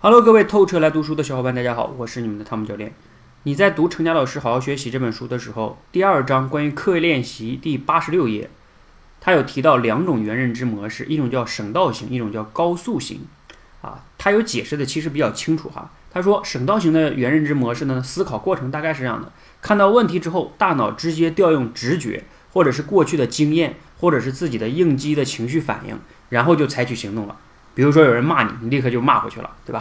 Hello，各位透彻来读书的小伙伴，大家好，我是你们的汤姆教练。你在读《成家老师好好学习》这本书的时候，第二章关于课业练习第八十六页，它有提到两种原认知模式，一种叫省道型，一种叫高速型。啊，它有解释的其实比较清楚哈。他说，省道型的原认知模式呢，思考过程大概是这样的：看到问题之后，大脑直接调用直觉，或者是过去的经验，或者是自己的应激的情绪反应，然后就采取行动了。比如说有人骂你，你立刻就骂回去了，对吧？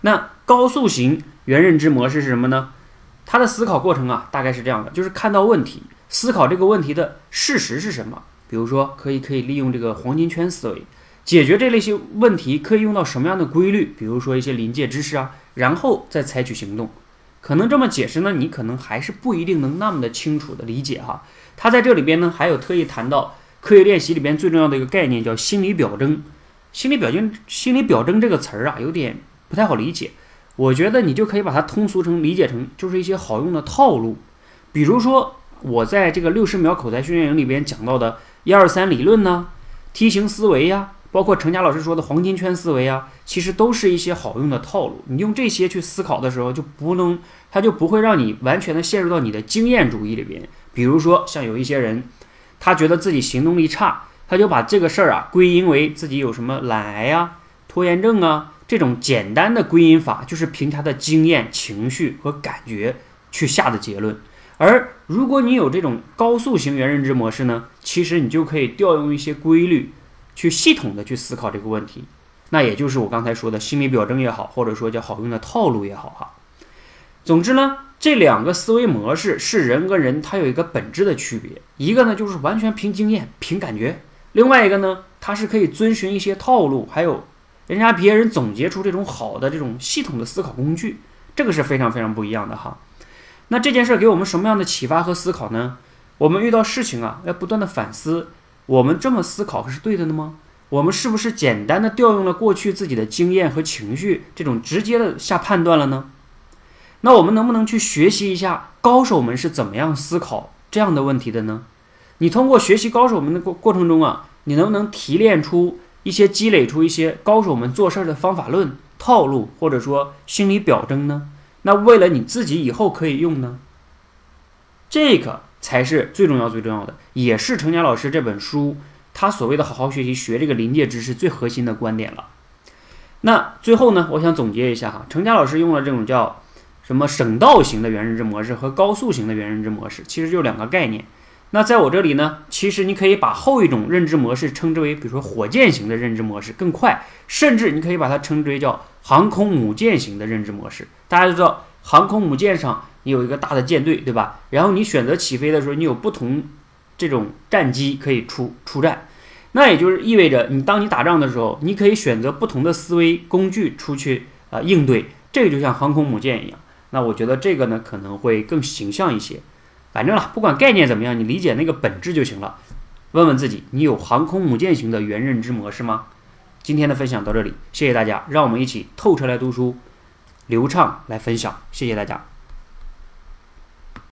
那高速型原认知模式是什么呢？它的思考过程啊，大概是这样的：就是看到问题，思考这个问题的事实是什么。比如说，可以可以利用这个黄金圈思维。解决这类些问题可以用到什么样的规律？比如说一些临界知识啊，然后再采取行动。可能这么解释呢，你可能还是不一定能那么的清楚的理解哈。他在这里边呢，还有特意谈到科学练习里边最重要的一个概念，叫心理表征。心理表征，心理表征这个词儿啊，有点不太好理解。我觉得你就可以把它通俗成理解成，就是一些好用的套路。比如说我在这个六十秒口才训练营里边讲到的一二三理论呢，梯形思维呀。包括程佳老师说的黄金圈思维啊，其实都是一些好用的套路。你用这些去思考的时候，就不能，它就不会让你完全的陷入到你的经验主义里边。比如说，像有一些人，他觉得自己行动力差，他就把这个事儿啊归因为自己有什么懒癌呀、拖延症啊这种简单的归因法，就是凭他的经验、情绪和感觉去下的结论。而如果你有这种高速型原认知模式呢，其实你就可以调用一些规律。去系统的去思考这个问题，那也就是我刚才说的心理表征也好，或者说叫好用的套路也好哈。总之呢，这两个思维模式是人跟人他有一个本质的区别，一个呢就是完全凭经验、凭感觉，另外一个呢，它是可以遵循一些套路，还有人家别人总结出这种好的这种系统的思考工具，这个是非常非常不一样的哈。那这件事给我们什么样的启发和思考呢？我们遇到事情啊，要不断的反思。我们这么思考是对的的吗？我们是不是简单的调用了过去自己的经验和情绪，这种直接的下判断了呢？那我们能不能去学习一下高手们是怎么样思考这样的问题的呢？你通过学习高手们的过过程中啊，你能不能提炼出一些、积累出一些高手们做事的方法论、套路，或者说心理表征呢？那为了你自己以后可以用呢？这个。才是最重要、最重要的，也是程家老师这本书他所谓的好好学习、学这个临界知识最核心的观点了。那最后呢，我想总结一下哈，程家老师用了这种叫什么省道型的原认知模式和高速型的原认知模式，其实就两个概念。那在我这里呢，其实你可以把后一种认知模式称之为，比如说火箭型的认知模式更快，甚至你可以把它称之为叫航空母舰型的认知模式。大家都知道，航空母舰上。你有一个大的舰队，对吧？然后你选择起飞的时候，你有不同这种战机可以出出战，那也就是意味着你当你打仗的时候，你可以选择不同的思维工具出去啊应对。这个就像航空母舰一样。那我觉得这个呢可能会更形象一些。反正了，不管概念怎么样，你理解那个本质就行了。问问自己，你有航空母舰型的原认知模式吗？今天的分享到这里，谢谢大家。让我们一起透彻来读书，流畅来分享。谢谢大家。